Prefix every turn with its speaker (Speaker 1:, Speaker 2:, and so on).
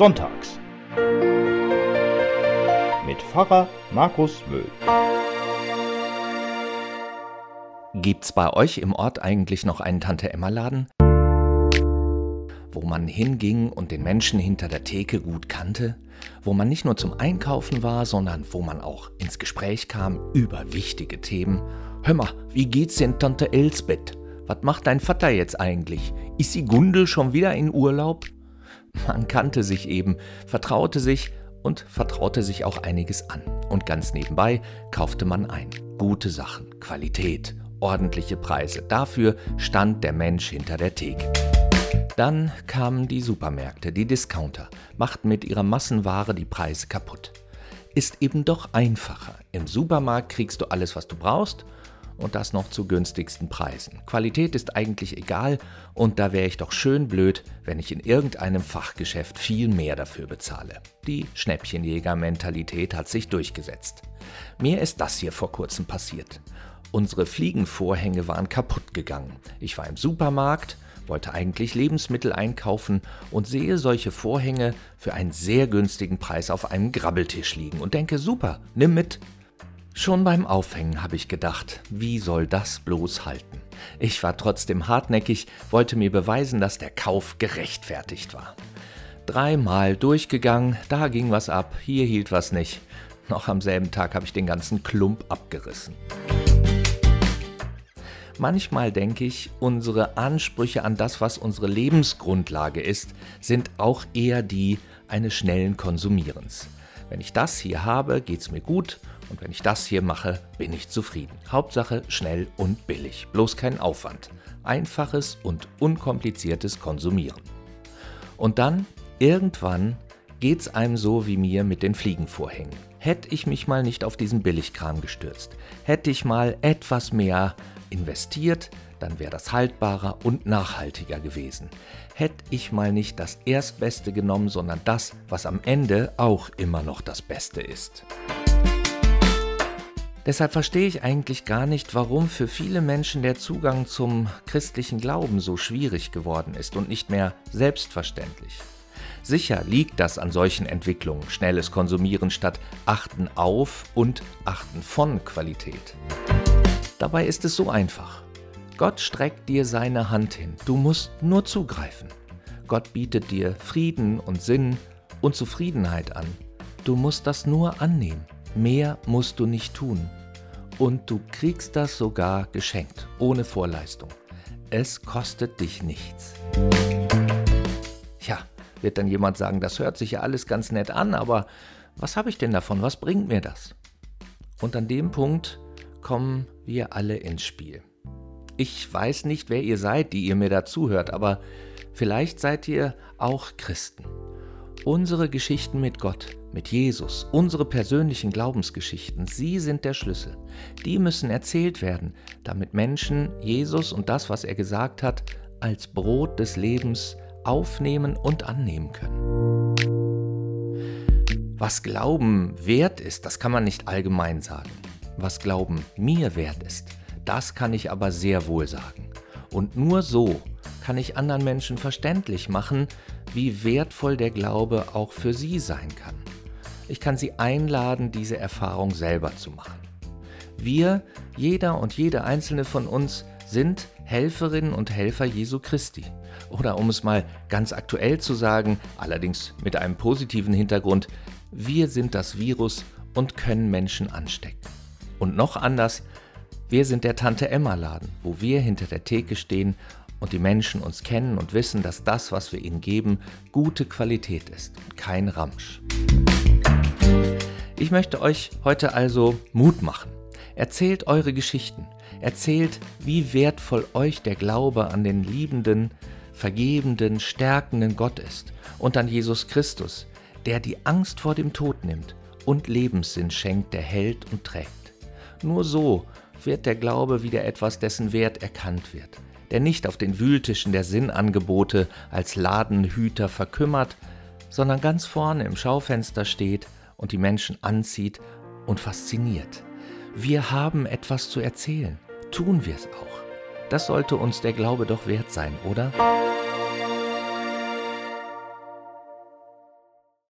Speaker 1: Sonntags. Mit Pfarrer Markus Möhl.
Speaker 2: Gibt's bei euch im Ort eigentlich noch einen Tante-Emma-Laden? Wo man hinging und den Menschen hinter der Theke gut kannte? Wo man nicht nur zum Einkaufen war, sondern wo man auch ins Gespräch kam über wichtige Themen? Hör mal, wie geht's denn Tante Elsbeth? Was macht dein Vater jetzt eigentlich? Ist die Gundel schon wieder in Urlaub? Man kannte sich eben, vertraute sich und vertraute sich auch einiges an. Und ganz nebenbei kaufte man ein. Gute Sachen, Qualität, ordentliche Preise. Dafür stand der Mensch hinter der Theke. Dann kamen die Supermärkte, die Discounter, machten mit ihrer Massenware die Preise kaputt. Ist eben doch einfacher. Im Supermarkt kriegst du alles, was du brauchst und das noch zu günstigsten Preisen. Qualität ist eigentlich egal und da wäre ich doch schön blöd, wenn ich in irgendeinem Fachgeschäft viel mehr dafür bezahle. Die Schnäppchenjäger-Mentalität hat sich durchgesetzt. Mir ist das hier vor kurzem passiert. Unsere Fliegenvorhänge waren kaputt gegangen. Ich war im Supermarkt, wollte eigentlich Lebensmittel einkaufen und sehe solche Vorhänge für einen sehr günstigen Preis auf einem Grabbeltisch liegen und denke, super, nimm mit, Schon beim Aufhängen habe ich gedacht, wie soll das bloß halten? Ich war trotzdem hartnäckig, wollte mir beweisen, dass der Kauf gerechtfertigt war. Dreimal durchgegangen, da ging was ab, hier hielt was nicht. Noch am selben Tag habe ich den ganzen Klump abgerissen. Manchmal denke ich, unsere Ansprüche an das, was unsere Lebensgrundlage ist, sind auch eher die eines schnellen Konsumierens. Wenn ich das hier habe, geht es mir gut und wenn ich das hier mache, bin ich zufrieden. Hauptsache schnell und billig, bloß kein Aufwand. Einfaches und unkompliziertes Konsumieren. Und dann, irgendwann, geht's einem so wie mir mit den Fliegenvorhängen. Hätte ich mich mal nicht auf diesen Billigkram gestürzt, hätte ich mal etwas mehr investiert, dann wäre das haltbarer und nachhaltiger gewesen. Hätte ich mal nicht das Erstbeste genommen, sondern das, was am Ende auch immer noch das Beste ist. Deshalb verstehe ich eigentlich gar nicht, warum für viele Menschen der Zugang zum christlichen Glauben so schwierig geworden ist und nicht mehr selbstverständlich. Sicher liegt das an solchen Entwicklungen, schnelles Konsumieren statt Achten auf und Achten von Qualität. Dabei ist es so einfach. Gott streckt dir seine Hand hin, du musst nur zugreifen. Gott bietet dir Frieden und Sinn und Zufriedenheit an. Du musst das nur annehmen. Mehr musst du nicht tun. Und du kriegst das sogar geschenkt, ohne Vorleistung. Es kostet dich nichts. Tja, wird dann jemand sagen, das hört sich ja alles ganz nett an, aber was habe ich denn davon? Was bringt mir das? Und an dem Punkt kommen wir alle ins Spiel. Ich weiß nicht, wer ihr seid, die ihr mir da zuhört, aber vielleicht seid ihr auch Christen. Unsere Geschichten mit Gott, mit Jesus, unsere persönlichen Glaubensgeschichten, sie sind der Schlüssel. Die müssen erzählt werden, damit Menschen Jesus und das, was er gesagt hat, als Brot des Lebens aufnehmen und annehmen können. Was Glauben wert ist, das kann man nicht allgemein sagen. Was Glauben mir wert ist, das kann ich aber sehr wohl sagen. Und nur so kann ich anderen Menschen verständlich machen, wie wertvoll der Glaube auch für sie sein kann. Ich kann sie einladen, diese Erfahrung selber zu machen. Wir, jeder und jede einzelne von uns, sind Helferinnen und Helfer Jesu Christi. Oder um es mal ganz aktuell zu sagen, allerdings mit einem positiven Hintergrund, wir sind das Virus und können Menschen anstecken. Und noch anders, wir sind der Tante Emma Laden, wo wir hinter der Theke stehen und die Menschen uns kennen und wissen, dass das, was wir ihnen geben, gute Qualität ist, kein Ramsch. Ich möchte euch heute also Mut machen. Erzählt eure Geschichten. Erzählt, wie wertvoll euch der Glaube an den liebenden, vergebenden, stärkenden Gott ist und an Jesus Christus, der die Angst vor dem Tod nimmt und Lebenssinn schenkt, der hält und trägt. Nur so wird der Glaube wieder etwas, dessen Wert erkannt wird der nicht auf den Wühltischen der Sinnangebote als Ladenhüter verkümmert, sondern ganz vorne im Schaufenster steht und die Menschen anzieht und fasziniert. Wir haben etwas zu erzählen. Tun wir es auch. Das sollte uns der Glaube doch wert sein, oder?